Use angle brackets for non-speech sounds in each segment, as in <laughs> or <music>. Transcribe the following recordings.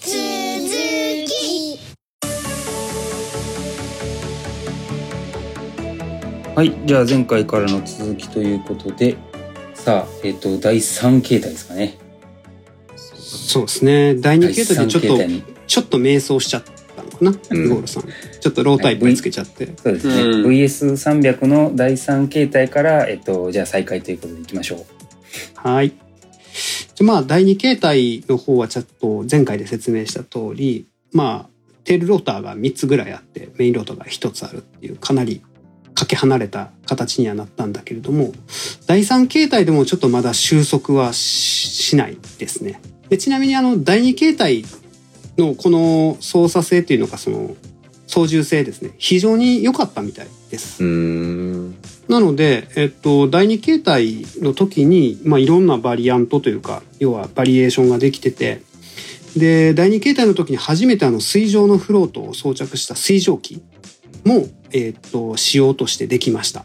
続きはい、じゃあ前回からの続きということで、さあ、えっ、と、第3形態ですかね。そうですね。第2形態でちょっと。ちょっと迷走しちゃったのかな、うんゴールさん。ちょっとロータイプにつけちゃって。そうですね。うん VS300 の第3形態から、えっ、と、じゃあ再開ということでいきましょう。はい。じゃまあ、第2形態の方はちょっと前回で説明した通り、まあ、テールローターが3つぐらいあって、メインローターが1つあるっていう、かなりかけ離れた形にはなったんだけれども、第3形態でもちょっとまだ収束はししないですね。でちなみにあの、第2形態のこの操作性っていうのが、その、操縦性ですね。非常に良かったみたいです。なので、えっと、第2形態の時に、まあ、いろんなバリアントというか、要はバリエーションができてて、で、第2形態の時に初めてあの水上のフロートを装着した水蒸気も、えっと、使用としてできました。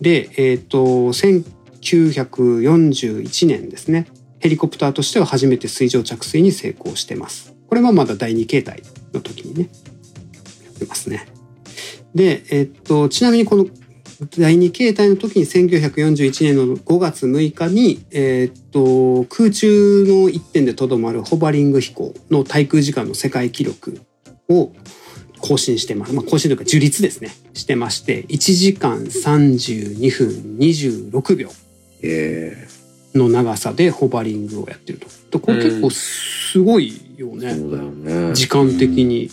で、えっと、1941年ですね。ヘリコプターとしては初めて水上着水に成功してます。これはまだ第2形態の時にね、やってますね。で、えっと、ちなみにこの第2形態の時に1941年の5月6日に、えっと、空中の一点でとどまるホバリング飛行の滞空時間の世界記録を更新してます。まあ、更新というか樹立ですね。してまして、1時間32分26秒えの長さでホバリングをやってると。でこれ結構すごいよね。うだよね。時間的に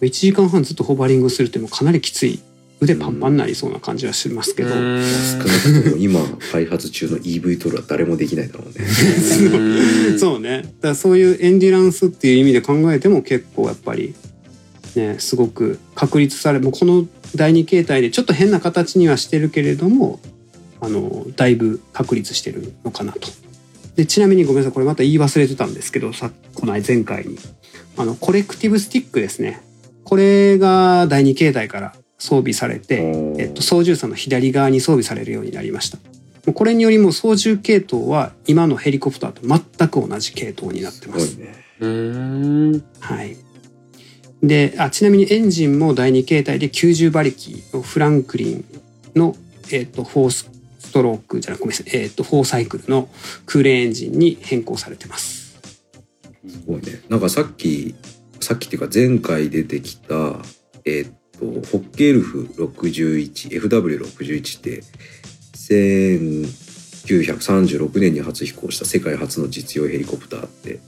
1時間半ずっとホバリングするってもうかなりきつい腕パンパンになりそうな感じはしますけど、少なくとも今開発中の EV トールは誰もできないだろうね。<laughs> そうね。だからそういうエンデュランスっていう意味で考えても結構やっぱりねすごく確立されもうこの第二形態でちょっと変な形にはしてるけれどもあのだいぶ確立してるのかなと。でちなみにごめんなさい。これまた言い忘れてたんですけどさこの前回に。あのコレクティブスティックですね。これが第二形態から装備されて、えっと、操縦者の左側に装備されるようになりました。これによりも操縦系統は今のヘリコプターと全く同じ系統になってます。ね。うん。はい。であちなみにエンジンも第2形態で90馬力のフランクリンの、えっと4ストロークじゃなくごめんなさい、えっと4サイクルの空冷エンジンに変更されてます。すごいね。なんかさっき、さっきっていうか前回出てきた、えーっと、ホッケールフ61、FW61 って、1936年に初飛行した世界初の実用ヘリコプターって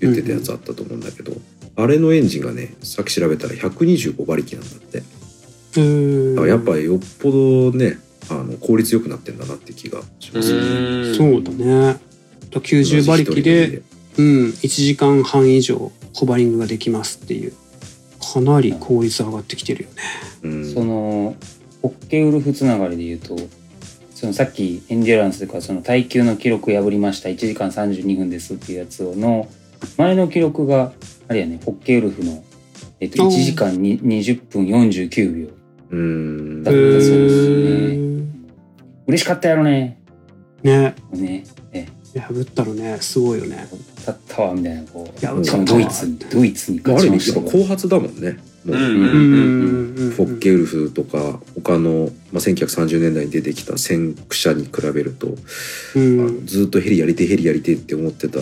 言ってたやつあったと思うんだけど、あれのエンジンがね、さっき調べたら125馬力なんだって。うーんだからやっぱりよっぽどね、あの効率よくなってんだなって気がしますね。そうだね。90馬力で、うん、1時間半以上ホバリングができますっていうかなり効率上がってきてるよね。うん、その、ホッケウルフつながりで言うと、そのさっきエンデュランスというかその耐久の記録破りました。1時間32分ですっていうやつの前の記録があれやねホッケウルフの、えっと、おー。1時間に20分49秒。うん。だったそうですね。ー。嬉しかったやろね。ね、ね。え破ったのね、すごいよね。だったわみたいなこう。やしかもドイツにドイツにまあ、あ勝る意味やっぱちましたよ後発だもんね。もううんうんうんフォッケウルフとか他の、まあ、1930年代に出てきた先駆者に比べると、うあずっとヘリやりてえヘリやりてえって思ってた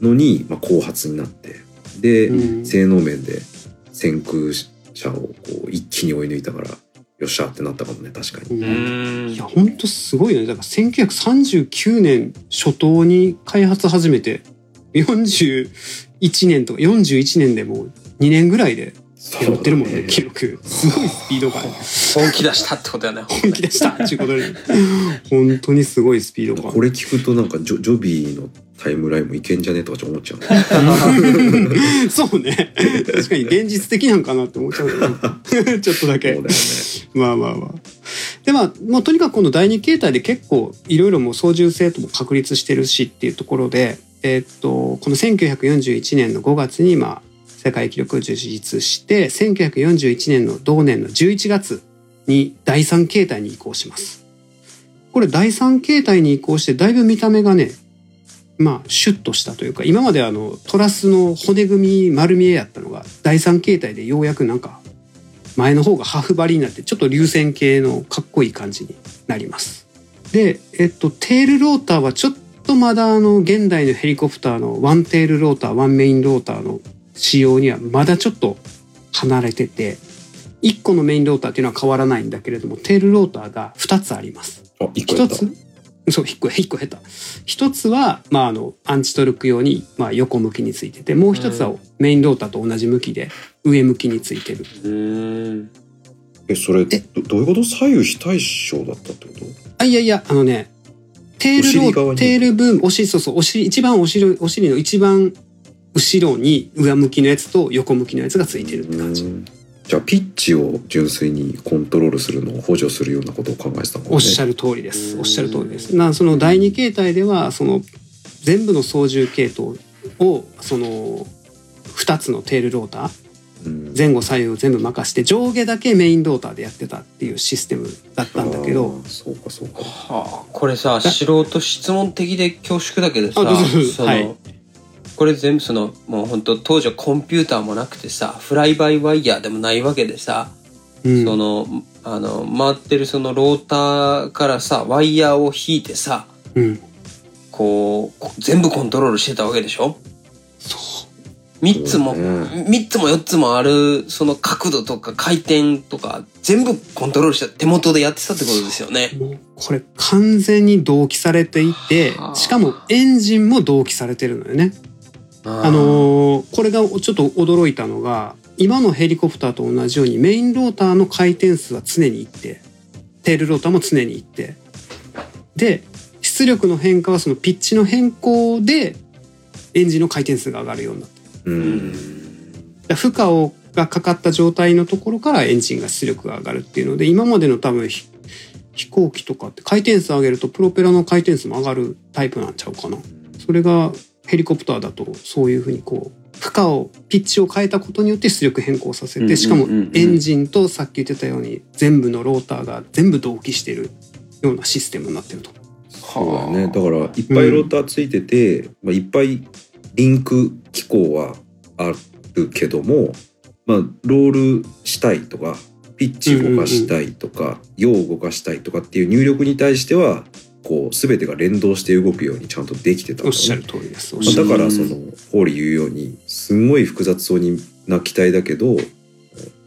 のに、まあ、後発になってで、うん。性能面で先駆者をこう一気に追い抜いたからよっしゃってなったかもね確かに。うん。いや本当すごいよね。だから1939年初頭に開発始めて41年とか41年でもう2年ぐらいでやってるもんね記録。すごいスピード感。本気出したってことだよね。本気出した。っていうことで。本当にすごいスピード感。これ聞くとなんかジョジョビーのタイムラインもいけんじゃねえとかちょっと思っちゃうね。<laughs> そうね。確かに現実的なんかなって思っちゃうちょっとだけ。そうだよね。まあまあまあ。でまあ、もうとにかくこの第二形態で結構いろいろもう操縦性とも確立してるしっていうところで、えーっと、この1941年の5月にまあ世界記録を樹立して、1941年の同年の11月に第三形態に移行します。これ第三形態に移行してだいぶ見た目がね、まあシュッとしたというか今まであのトラスの骨組み丸見えやったのが第三形態でようやくなんか前の方が羽布張りになってちょっと流線形のかっこいい感じになります。で、えっと、テールローターはちょっとまだあの現代のヘリコプターのワンテールローターワンメインローターの仕様にはまだちょっと離れてて1個のメインローターっていうのは変わらないんだけれどもテールローターが2つあります。あ一個やった？一つ？そう一個一個下手一つは、まあ、あのアンチトルク用に、まあ、横向きについててもう一つはメインローターと同じ向きで上向きについてる。うん。えそれどどういうこと？左右非対称だったってこと？あいやいやあのねテールロお尻側に。ーテール部分お尻そうそうお尻一番お尻お尻の一番後ろに上向きのやつと横向きのやつがついてるって感じ。うん。じゃあピッチを純粋にコントロールするのを補助するようなことを考えてたもんね。おっしゃる通りです。うん。おっしゃる通りです。なその第二形態ではその全部の操縦系統をその2つのテールローターうん前後左右を全部任して上下だけメインローターでやってたっていうシステムだったんだけあどーそうかそうか。はあ、これさ、素人質問的で恐縮だけどさ、その、はい。これ全部その、もう本当当時はコンピューターもなくてさ、フライバイワイヤーでもないわけでさ、うん。その、あの、回ってるそのローターからさ、ワイヤーを引いてさ、うん。こう、こ全部コントロールしてたわけでしょ？そ三つも、そうね。三つも四つもある、その角度とか回転とか、全部コントロールして手元でやってたってことですよね。これ完全に同期されていてはあ。しかもエンジンも同期されてるのよね。あのーこれがちょっと驚いたのが今のヘリコプターと同じようにメインローターの回転数は常に一定テールローターも常に一定で出力の変化はそのピッチの変更でエンジンの回転数が上がるようになってうん。負荷をがかかった状態のところからエンジンが出力が上がるっていうので今までの多分ひ飛行機とかって回転数上げるとプロペラの回転数も上がるタイプなんちゃうかな。それがヘリコプターだとそういうふうにこう負荷をピッチを変えたことによって出力変更させうんうんうんうん。てしかもエンジンとさっき言ってたように全部のローターが全部同期してるようなシステムになってると。そうだよね。だからいっぱいローターついてて、まあ、いっぱいリンク機構はあるけども、まあ、ロールしたいとかピッチ動かしたいとか、用を動かしたいとかっていう入力に対してはこう全てが連動して動くようにちゃんとできてたね。おっしゃる通りです。だからそのホーリー言うようにすんごい複雑そうにな機体だけど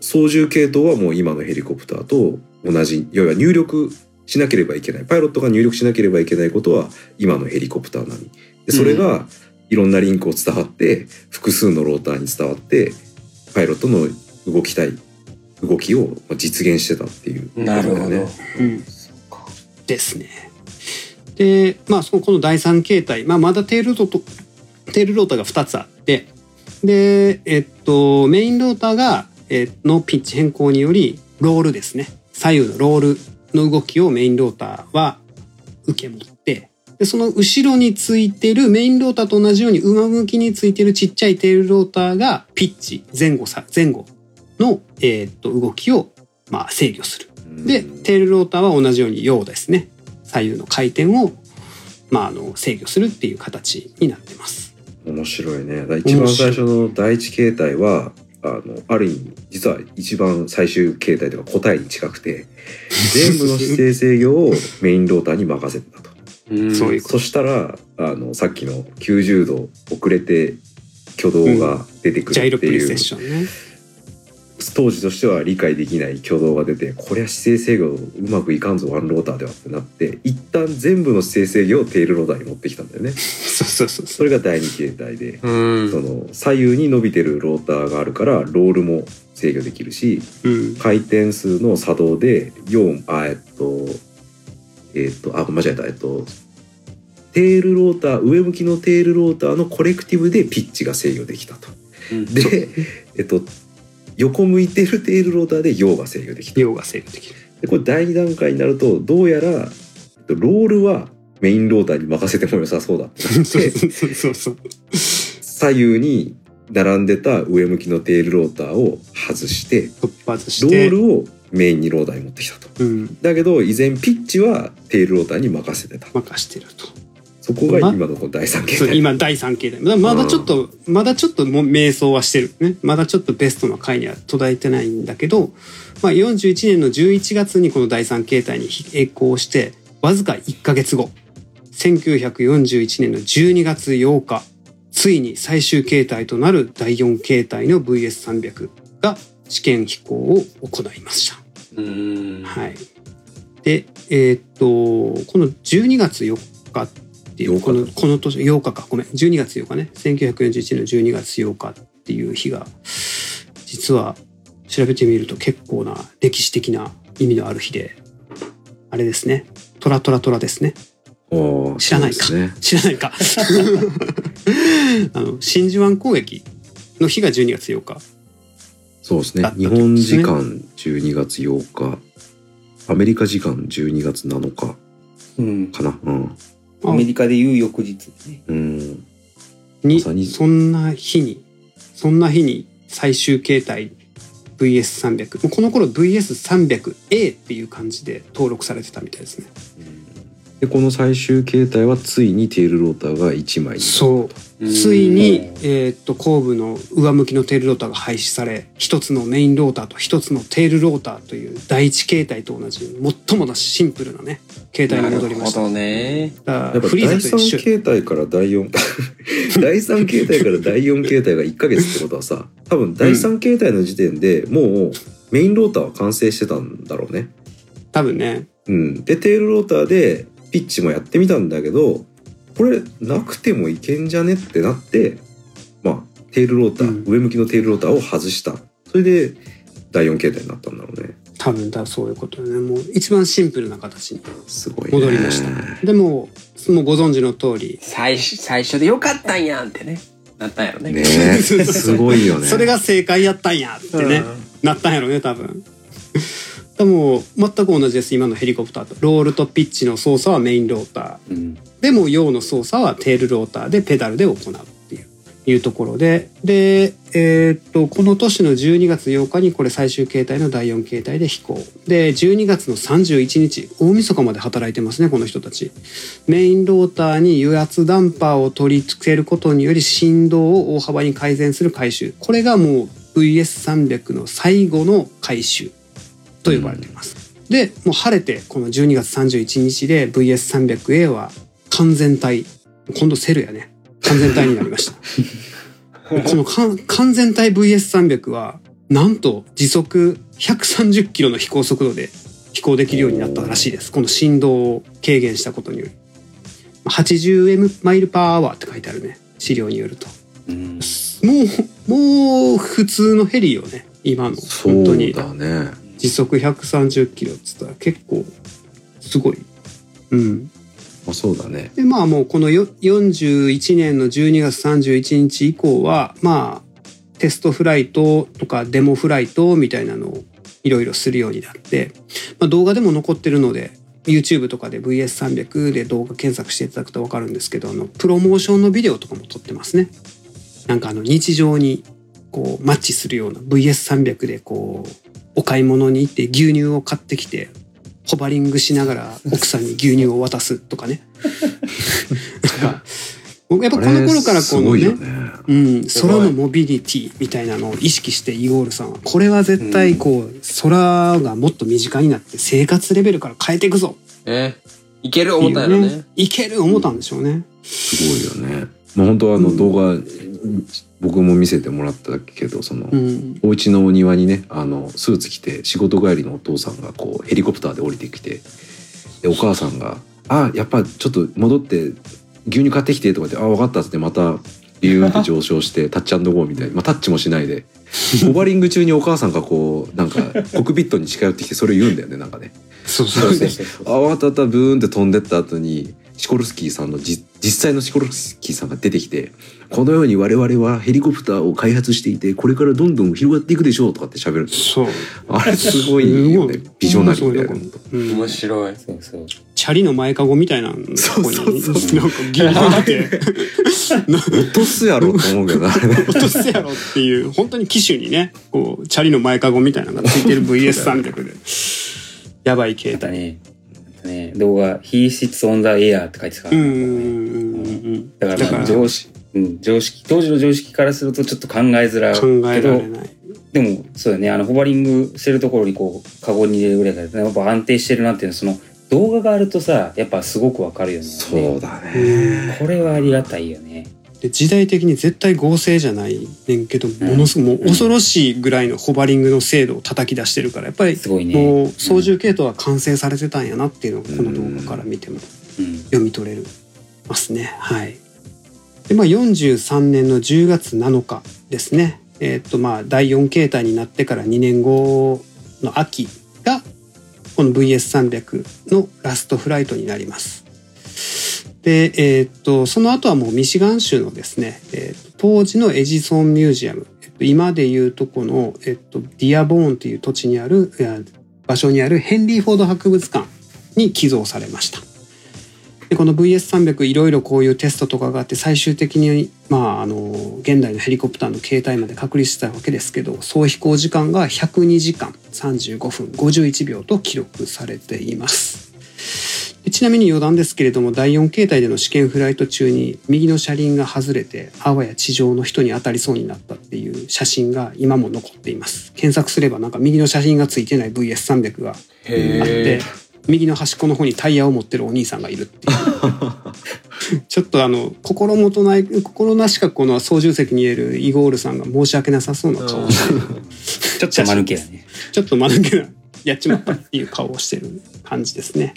操縦系統はもう今のヘリコプターと同じ。要は入力しなければいけない。パイロットが入力しなければいけないことは今のヘリコプター並みでそれがいろんなリンクを伝わって複数のローターに伝わってパイロットの動きたい動きを実現してたっていうことだなるほど。よね。うんですね。で、まあ、そのこの第三形態、まあ、まだテールロートテールローターが2つあってで、えっと、メインローターが、えーのピッチ変更によりロールですね左右のロールの動きをメインローターは受け持ってでその後ろについてるメインローターと同じように上向きについてるちっちゃいテールローターがピッチ前後さ前後の、えーっと動きを、まあ、制御する。でテールローターは同じように陽ですね左右の回転を、まあ、あの制御するっていう形になってます。面白いね。一番最初の第一形態はあのある意味実は一番最終形態というか答えに近くて <laughs> 全部の姿勢制御をメインローターに任せてたと。うんそういうこそしたらあのさっきの90度遅れて挙動が出てくるっていう、ションね。当時としては理解できない挙動が出てこれは姿勢制御うまくいかんぞワンローターではってなって一旦全部の姿勢制御をテールローターに持ってきたんだよね。<laughs> そうそうそうそそれが第二形態で。うんその左右に伸びてるローターがあるからロールも制御できるしう。うん。回転数の作動で4あえっとえっとあ間違えたえっとテールローター上向きのテールローターのコレクティブでピッチが制御できたと。うんでえっと横向いてるテールローターで陽が制御できた。陽が制御できる。でこれ第2段階になるとどうやらえっとロールはメインローターに任せても良さそうだって <laughs> そうそう。左右に並んでた上向きのテールローターを外して突破しロて。ールをメインにローターに持ってきたと。うん。だけど依然ピッチはテールローターに任せてた。任してると。そこが今のこの第三形態。今第3形態まだまだちょっと、まだちょっともう迷走はしてるねまだちょっとベストの回には途絶えてないんだけど、まあ、41年の11月にこの第3形態に並行してわずか1ヶ月後1941年の12月8日ついに最終形態となる第4形態の VS300 が試験飛行を行いました。うん。はい。で、えーっと、この12月4日っていう、8日この、この年、8日か、ごめん、12月8日ね、1941年の12月8日っていう日が、実は調べてみると結構な歴史的な意味のある日で、あれですね、トラトラトラですね。知らないかね。知らないか。<laughs> あの、真珠湾攻撃の日が12月8日。そうですね。日本時間12月8日、アメリカ時間12月7日うん。かな。うん。アメリカでいう翌日ね。うん。ににそんな日にそんな日に最終形態 VS300 もうこの頃 VS300A っていう感じで登録されてたみたいですねで、この最終形態はついにテールローターが1枚に。そうついに、えーっと後部の上向きのテールローターが廃止され一つのメインローターと一つのテールローターという第一形態と同じ最もなシンプルなね形態に戻りましたなるほどね。だやっぱからフリー第3ザと一緒形態から第4 <laughs> 第3形態から第4形態が1ヶ月ってことはさ多分第3形態の時点でもうメインローターは完成してたんだろうね。多分ねうん、でテールローターでピッチもやってみたんだけどこれなくてもいけんじゃねってなってまあテールローター、うん。上向きのテールローターを外した。それで第4形態になったんだろうね。多分だそういうことでね。もう一番シンプルな形にすごいね。戻りました。でももうご存知の通り。最初、最初でよかったんやんってね。なったんやろね。ね。<laughs> えすごいよね。それが正解やったんやってね、なったんやろね多分全く同じです。今のヘリコプターと。ロールとピッチの操作はメインロータうん。ーでも陽の操作はテールローターでペダルで行うっていう。いうところで。で、えーっとこの年の12月8日にこれ最終形態の第4形態で飛行。で12月の31日大晦日まで働いてますねこの人たち。メインローターに油圧ダンパーを取り付けることにより振動を大幅に改善する回収。これがもう VS300 の最後の回収と呼ばれています、でもう晴れてこの12月31日で VS300A は完全体。今度セルやね。完全体になりました。<laughs> この完全体 VS300 はなんと時速130キロの飛行速度で飛行できるようになったらしいです。この振動を軽減したことにより。80M マイルパーアワーって書いてあるね。資料によると。うん。もうもう普通のヘリよね。今の。そ本当に。うだね時速130キロっつったら結構すごい。うん。まあそうだね。でまあもうこのよ41年の12月31日以降はまあテストフライトとかデモフライトみたいなのをいろいろするようになって、まあ、動画でも残ってるので YouTube とかで VS300 で動画検索していただくと分かるんですけどあのプロモーションのビデオとかも撮ってますね。なんかあの日常にこうマッチするような VS300 でこうお買い物に行って牛乳を買ってきてホバリングしながら奥さんに牛乳を渡すとかね。なんか僕やっぱこの頃からこすのねねうん、空のモビリティみたいなのを意識してイゴールさんはこれは絶対こう、空がもっと身近になって生活レベルから変えていくぞね。いける思ったんやろね。いける思ったんでしょうね。すごいよねまあ本当はあの動画、僕も見せてもらったけどその、うん、お家のお庭にねあのスーツ着て仕事帰りのお父さんがこうヘリコプターで降りてきてでお母さんが「あやっぱちょっと戻って牛乳買ってきて」とか言って「あ分かった」っつってまたビューンって上昇して <laughs> タッチゴーみたいな、まあ、タッチもしないでホバリング中にお母さんがこうなんかコックピットに近寄ってきてそれ言うんだよねなんかね。そうそうそうそうあわかったたブーンって飛んでった後にシコルスキーさんのじ実際のシコルスキーさんが出てきてこのように我々はヘリコプターを開発していてこれからどんどん広がっていくでしょうとかって喋るんですよ。そう。あれすごいよねビジョナリーだよ面ねうん面白い。そうそう。チャリの前かごみたいなのそうここにそうそうなんかギリギリって落とすやろと思うけどなあれね。落とすやろっていう本当に機種にねこうチャリの前かごみたいなのがついてる VS300 で。やばい携帯ね。ね。動画、He sits on the air って書いてたから、うんうんだから常識、うん、常識、当時の常識からするとちょっと考えづらい考えけどでもそうだね、あのホバリングしてるところにこう、カゴに入れるぐらいから、やっぱ安定してるなっていうのは、その動画があるとさ、やっぱすごくわかるよね。そうだね。これはありがたいよね。で時代的に絶対合成じゃないねんけど、んものすごいもう恐ろしいぐらいのホバリングの精度を叩き出してるからやっぱり。もう操縦系統は完成されてたんやなっていうのがこの動画から見てもうん。読み取れるますね。はい。でまあ43年の10月7日ですね。えっとまあ第4形態になってから2年後の秋がこの VS300 のラストフライトになります。で、えっとその後はもうミシガン州のですね、えっと当時のエジソンミュージアム、えっと今でいうとこの、えっと、ディアボーンという土地にある場所にあるヘンリー・フォード博物館に寄贈されました。でこの VS300 いろいろこういうテストとかがあって最終的にまああの現代のヘリコプターの形態まで確立したわけですけど総飛行時間が102時間35分51秒と記録されていますちなみに余談ですけれども第4形態での試験フライト中に右の車輪が外れてあわや地上の人に当たりそうになったっていう写真が今も残っています。検索すればなんか右の写真がついてない VS300 があってへ右の端っこの方にタイヤを持ってるお兄さんがいるっていう。<laughs> ちょっとあの心もとない心なしかこの操縦席にいるイゴールさんが申し訳なさそうな顔をしてる。<laughs> ちょっと間抜けだね。ちょっと間抜けなやっちまったっていう顔をしてる感じですね。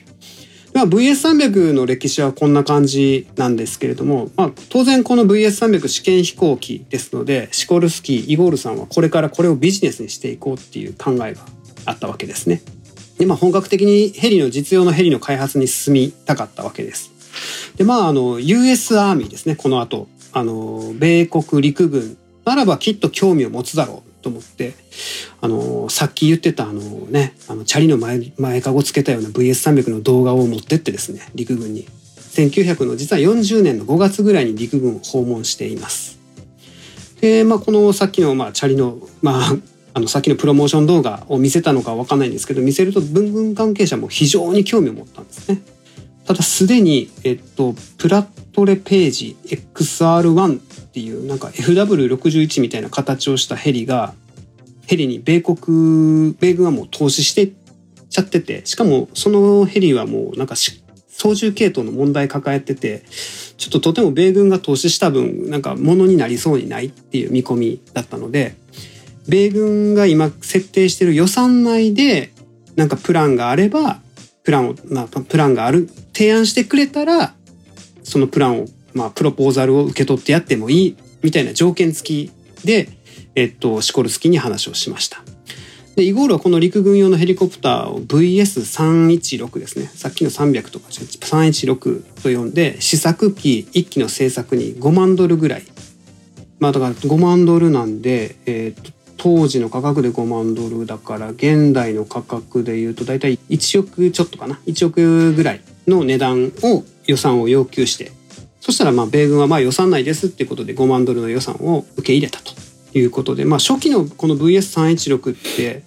まあ、VS300 の歴史はこんな感じなんですけれども、まあ、当然この VS300 試験飛行機ですのでシコルスキーイゴールさんはこれからこれをビジネスにしていこうっていう考えがあったわけですね。でまあ、本格的にヘリの実用のヘリの開発に進みたかったわけです。でまああの US アーミーですねこの後あの米国陸軍ならばきっと興味を持つだろうと思ってあのさっき言ってたあのねあのチャリの前前かごつけたような VS300 の動画を持ってってですね陸軍に1900の実は40年の5月ぐらいに陸軍を訪問しています。でまあこのさっきの、まあ、チャリのまあ <laughs> あのさっきのプロモーション動画を見せたのかわかんないんですけど見せると文軍関係者も非常に興味を持ったんですね。ただすでに、えっと、プラットレページ XR1 っていうなんか FW61 みたいな形をしたヘリがヘリに米国米軍はもう投資してちゃっててしかもそのヘリはもうなんか操縦系統の問題抱えててちょっととても米軍が投資した分なんか物になりそうにないっていう見込みだったので米軍が今設定してる予算内でなんかプランがあればプランを、まあ、プランがある提案してくれたらそのプランを、まあ、プロポーザルを受け取ってやってもいいみたいな条件付きで、えっと、シコルスキーに話をしました。でイゴールはこの陸軍用のヘリコプターを VS316 ですね。さっきの300とか316と呼んで試作機1機の製作に5万ドルぐらい。まあだから5万ドルなんで、えー当時の価格で5万ドルだから現代の価格でいうと大体1億ちょっとかな。1億ぐらいの値段を予算を要求してそしたらまあ米軍はまあ予算内ですっていうことで5万ドルの予算を受け入れたということで、まあ、初期のこの VS316 って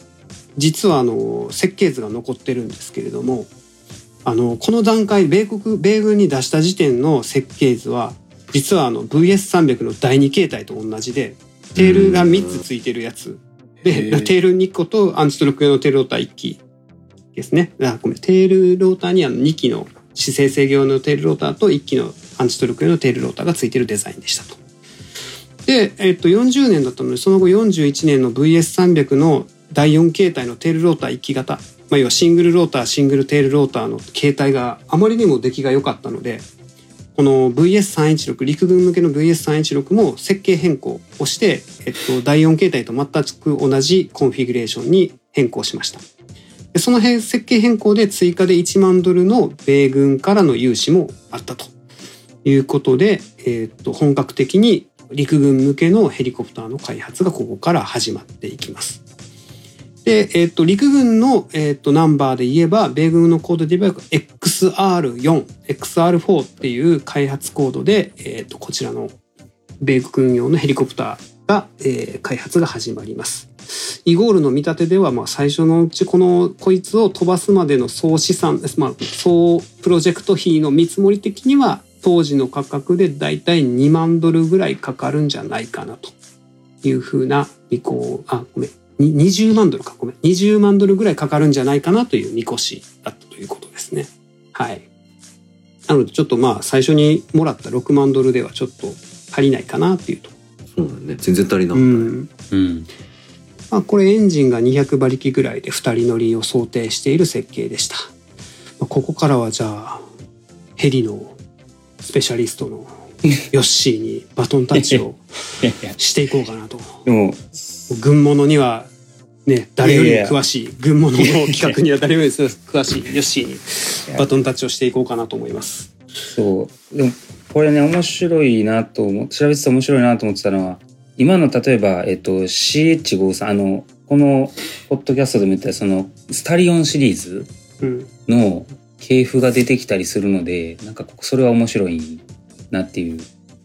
実はあの設計図が残ってるんですけれどもあのこの段階米国米軍に出した時点の設計図は実はあの VS300 の第2形態と同じでテールが3つついてるやつでテール2個とアンチトロック用のテールローター1機ですね。あごめん。テールローターにあの2機の姿勢制御用のテールローターと1機のアンチトロック用のテールローターがついてるデザインでしたと。で、えっと、40年だったのでその後41年の VS300 の第4形態のテールローター1機型、まあ、要はシングルローターシングルテールローターの形態があまりにも出来が良かったのでこの VS316 陸軍向けの VS316 も設計変更をして、えっと、第4形態と全く同じコンフィギュレーションに変更しました。でその辺設計変更で追加で1万ドルの米軍からの融資もあったということで、えっと本格的に陸軍向けのヘリコプターの開発がここから始まっていきます。で、えっ、と、陸軍の、えっ、と、ナンバーで言えば、米軍のコードで言えば、XR4、XR4 っていう開発コードで、えっ、と、こちらの米軍用のヘリコプターが、えー開発が始まります。イゴールの見立てではまあ最初のうちこのこいつを飛ばすまでの総資産、まあ、総プロジェクト費の見積もり的には当時の価格でだいたい2万ドルぐらいかかるんじゃないかなというふうな見こあごめんに20万ドルかごめん20万ドルぐらいかかるんじゃないかなという見越しだったということですね。はい。なのでちょっとまあ最初にもらった6万ドルではちょっと足りないかなっていうと。そうだね全然足りなうかったね、ん。うんまあこれエンジンが200馬力ぐらいで2人乗りを想定している設計でした。まあここからはじゃあヘリのスペシャリストのヨッシーにバトンタッチを <laughs> していこうかなと。でも軍物にはね誰よりも詳しい軍物の企画には誰よりも詳しいヨッシーにバトンタッチをしていこうかなと思います。そうでもこれね面白いなと思調べてて面白いなと思ってたのは今の例えば、えっと、CH53 あのこのポッドキャストでも言ったそのスタリオンシリーズうん。系譜が出てきたりするのでなんかそれは面白いなっていう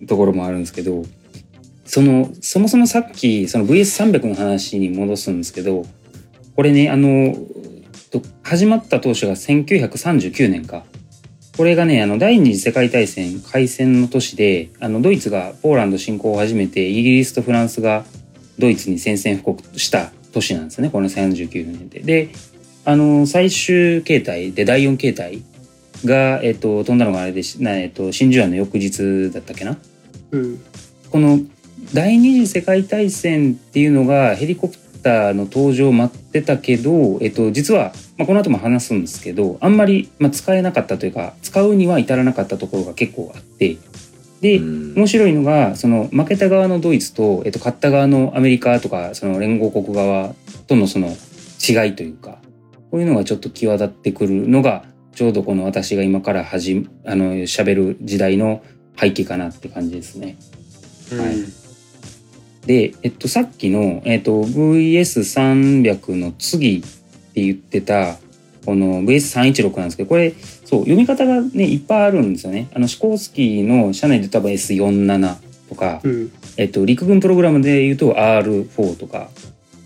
ところもあるんですけどそのそもそもさっきその VS300 の話に戻すんですけどこれねあの始まった当初が1939年かこれがねあの第二次世界大戦開戦の年であのドイツがポーランド侵攻を始めてイギリスとフランスがドイツに宣戦布告した年なんですねこの39年で。であの最終形態で第4形態が、えっと、飛んだのがあれでしな、えっと、真珠湾の翌日だったっけな？うん。この第二次世界大戦っていうのがヘリコプターの登場を待ってたけど、えっと、実は、まあ、この後も話すんですけどあんまり、まあ、使えなかったというか使うには至らなかったところが結構あってで、うん面白いのがその負けた側のドイツと、えっと、勝った側のアメリカとかその連合国側とのその違いというかこういうのがちょっと際立ってくるのがちょうどこの私が今からはじあの喋る時代の背景かなって感じですね。はいで、えっと、さっきの、えっと、VS300 の次って言ってたこの VS316 なんですけどこれそう読み方がねいっぱいあるんですよね。あのシコースキーの社内で多分 S47 とか、うん。えっと、陸軍プログラムで言うと R4 とか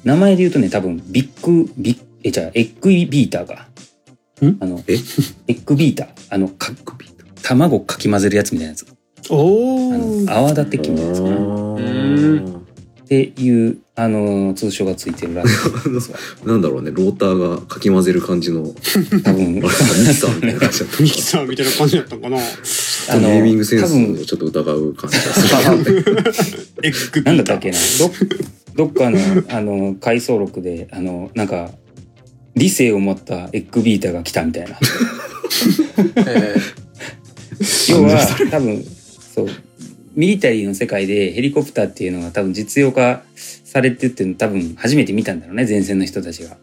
名前で言うとね多分ビッグビッえじゃあエッグビーターが。ん？あのえ？エッグビーター。あのか卵かき混ぜるやつみたいなやつ。あお泡立て器みたいなやつかな。っんていうあの通称がついてるらしい。んですわなんだろうねローターがかき混ぜる感じの。多分。ミキサーみたいな感じだった。<laughs> ミキサーみたいな感じだったかな。あのネーミングセンス多分。をちょっと疑う感じがする。<laughs> なんだったっけな。どどっかのあの回想録であのなんか理性を持ったエッグビーターが来たみたいな。え要は多分そう。ミリタリーの世界でヘリコプターっていうのが多分実用化されてっていうの多分初めて見たんだろうね前線の人たちが。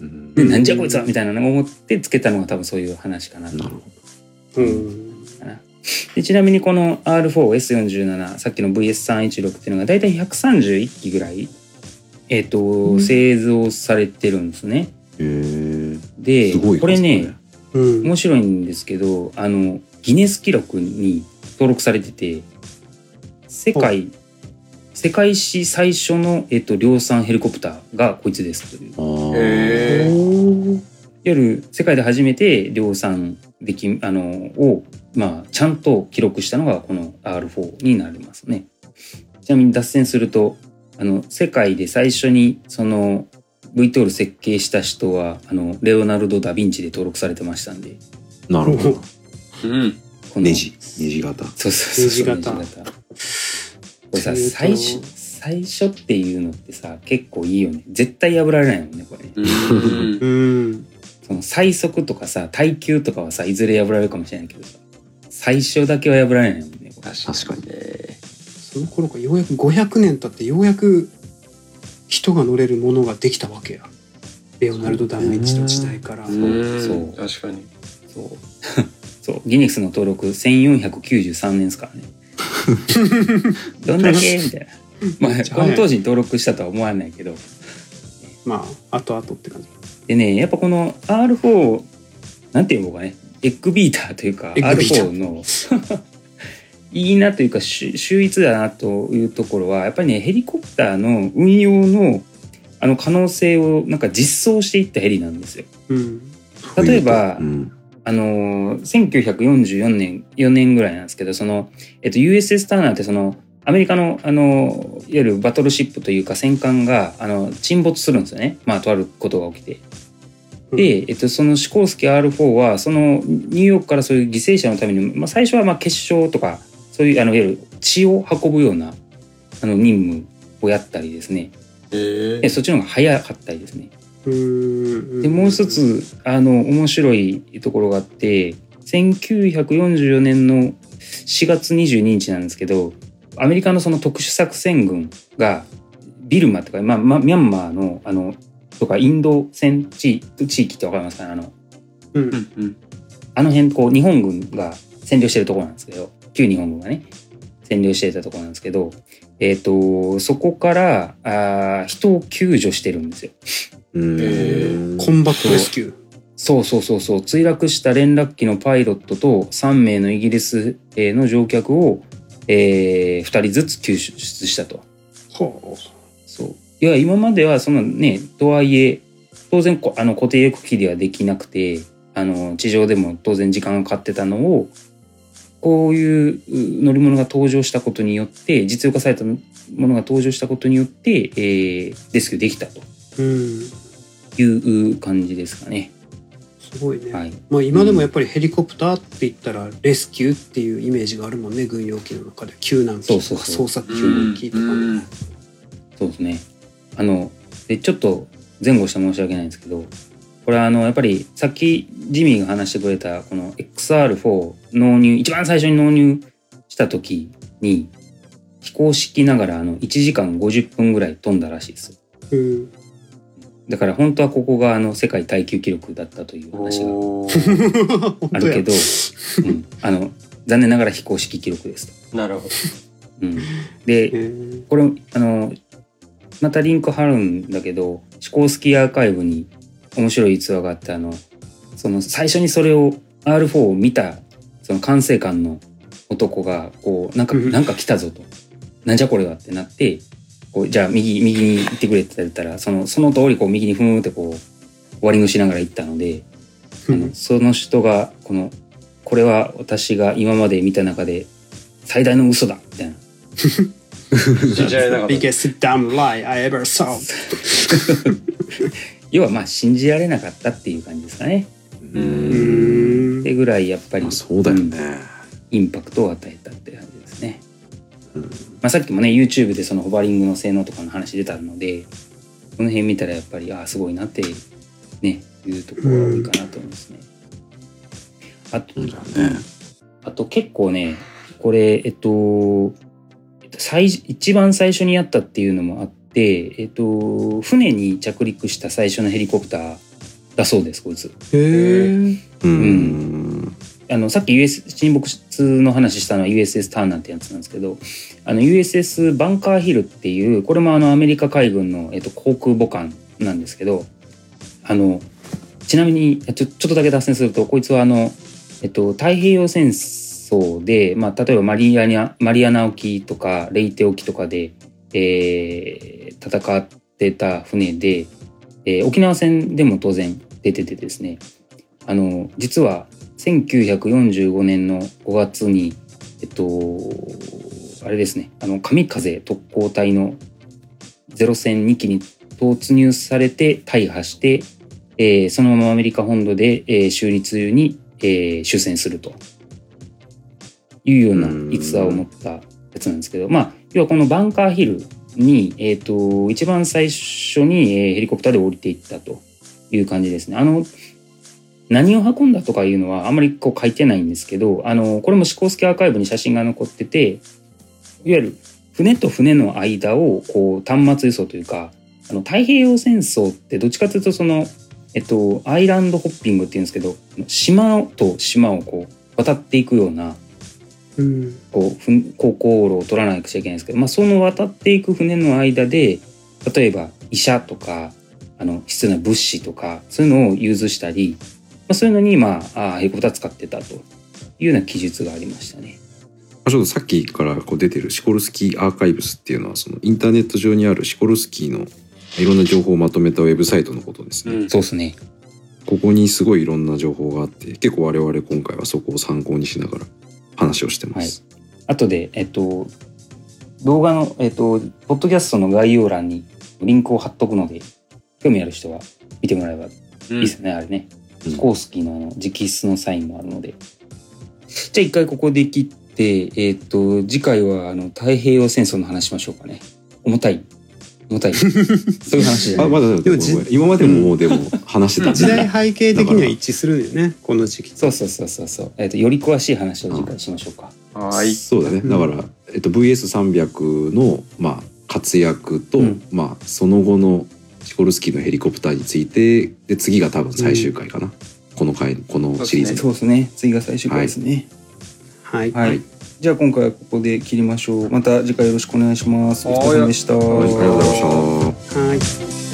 うん。でなんじゃこいつはみたいなのを思ってつけたのが多分そういう話かな。となるほうん。でちなみにこの R4S47 さっきの VS316 っていうのが大体131機ぐらい、えっと製造されてるんですね。どへえですごい数これねうん。面白いんですけどあのギネス記録に登録されてて世界世界史最初の、えっと、量産ヘリコプターがこいつですという。る世界で初めて量産できあのを、まあ、ちゃんと記録したのがこの R4 になりますね。ちなみに脱線するとあの世界で最初にその VTOL 設計した人はあのレオナルド・ダ・ヴィンチで登録されてましたんで。なるほど。うん。このネジネジ型。そうそうそうネジ型。ネジ型。これさ最初最初っていうのってさ結構いいよね。絶対破られないもんねこれ。ねうん。うん。<laughs> その最速とかさ耐久とかはさいずれ破られるかもしれないけどさ最初だけは破られないもんね確かにえその頃かようやく500年経ってようやく人が乗れるものができたわけや。レオナルド・ダ・ヴィンチの時代から。ーそう。う。ん確かに。そう。<laughs> そう。ギネスの登録1493年ですからね。<laughs> どんだけ？みたいな。まあこの当時に登録したとは思わないけど。まあ、後々って感じ。でねやっぱこの R4 なんていうのかね。エッグビーターというかエッグビータ R4 のいいなというか秀秀逸だなというところはやっぱりねヘリコプターの運用のあの可能性をなんか実装していったヘリなんですよ。うん例えばうんあのー1944年4年ぐらいなんですけどその、えっと、USS ターナーってそのアメリカのあのいわゆるバトルシップというか戦艦があの沈没するんですよねまあとあることが起きて。で、えっと、そのシコースキー R4 はそのニューヨークからそういう犠牲者のために、まあ、最初はまあ結晶とかそういうあのいわゆる血を運ぶようなあの任務をやったりですね。え。でそっちの方が早かったりですね。うんでもう一つあの面白いところがあって1944年の4月22日なんですけどアメリカのその特殊作戦軍がビルマとか、まあまあ、ミャンマーのあのとかインド戦地地域ってわかりますかね？あのうんうんうん。あの辺こう日本軍が占領してるところなんですけど旧日本軍がね占領していたところなんですけど、えっとそこからあー人を救助してるんですよ。コンバット。レスキュー。そうそうそうそう。墜落した連絡機のパイロットと3名のイギリス兵の乗客を、えー、2人ずつ救出したと。はそう。いや今まではそのねとはいえ当然こあの固定翼機ではできなくてあの地上でも当然時間がかかってたのをこういうう乗り物が登場したことによって実用化されたものが登場したことによって、えーレスキューできたと。いう感じですかね。すごいね、はい、まあ今でもやっぱりヘリコプターって言ったらレスキューっていうイメージがあるもんね軍用機の中で。救難機とかそうそうそう。捜索救難機とかね。そうですね。あの、で、ちょっと前後して申し訳ないんですけど、これはあの、やっぱりさっきジミーが話してくれたこの XR4 納入、一番最初に納入した時に、飛行式ながらあの、1時間50分ぐらい飛んだらしいです。うん。だから本当はここがあの、世界耐久記録だったという話があるけど、うん、あの、残念ながら非公式記録ですと。なるほど。うん、で、えー。これあのまたリンク貼るんだけどシコースキーアーカイブに面白い逸話があってあのその最初にそれを R4 を見たその管制官の男がこうなんかうん。なんか来たぞと。なんじゃこれはってなってこうじゃあ右右に行ってくれって言ったらそのその通りこう右にふーんってこうワリングしながら行ったのであのその人がこのこれは私が今まで見た中で最大の嘘だみたいな。信じられなかった。Biggest damn lie I ever saw <laughs> 要はまあ信じられなかったっていう感じですかね。ううんんってぐらいやっぱりまあそうだよね。インパクトを与えたって感じですね。うんまあ、さっきもね YouTube でそのホバリングの性能とかの話出たのでこの辺見たらやっぱりああすごいなってねいうところが多いかなと思いますね。あと。あと結構ねこれえっとえっと最一番最初にやったっていうのもあってえっと船に着陸した最初のヘリコプターだそうですこいつ。へえうん。あのさっき US 沈没の話したのは USS ターナーってやつなんですけどあの USS バンカーヒルっていうこれもあのアメリカ海軍の、えっと、航空母艦なんですけどあのちなみにちょちょっとだけ脱線するとこいつはあの、えっと、太平洋戦争で、まあ、例えばマリアナマリアナ沖とかレイテ沖とかで、えー戦ってた船で、えー沖縄戦でも当然出ててですね。あの実は1945年の5月にえっとあれですね。あの神風特攻隊のゼロ戦2機に突入されて大破して、えーそのままアメリカ本土で、えー修理中に、えー終戦すると。いうような逸話を持ったやつなんですけど。まあ要はこのバンカーヒルに、えー、と一番最初に、えーヘリコプターで降りていったという感じですね。あの何を運んだとかいうのはあんまりこう書いてないんですけどあのこれもシコースキーアーカイブに写真が残ってていわゆる船と船の間をこう端末輸送というかあの太平洋戦争ってどっちかというとその、えっと、アイランドホッピングっていうんですけど島と島をこう渡っていくようなうんこうふん航行路を取らなくちゃいけないんですけど、まあ、その渡っていく船の間で例えば医者とかあの必要な物資とかそういうのを融通したり、まあ、そういうのに、まあ、あーヘリコプター使ってたというような記述がありましたね。ちょっとさっきからこう出てるシコルスキーアーカイブスっていうのはそのインターネット上にあるシコルスキーのいろんな情報をまとめたウェブサイトのことですね。うんそうですね。ここにすごいいろんな情報があって結構我々今回はそこを参考にしながら話をしてます。後で、えっと、動画の、えっと、ポッドキャストの概要欄にリンクを貼っとくので、興味ある人は見てもらえばいいですね、あれね。うんコースキーのあの直筆のサインもあるので。じゃあ一回ここで切って、えっと、次回はあの太平洋戦争の話しましょうかね。重たい。重たい。<laughs> そういう話じゃない。あまだだでもじ今までもでも話してたんで時代背景的には一致するんだよねこの時期そうそうそうそうそう。えっと、より詳しい話を次回しましょうか。はい。そうだねうんだから、えっと、VS300 の、まあ、活躍と、うんまあ、その後のシコルスキーのヘリコプターについてで次が多分最終回かな、この回このシリーズのそうですね。次が最終回ですね。はいはい。はいじゃあ今回はここで切りましょう。また次回よろしくお願いします。お疲れ様でした。はいありがとうございました。はい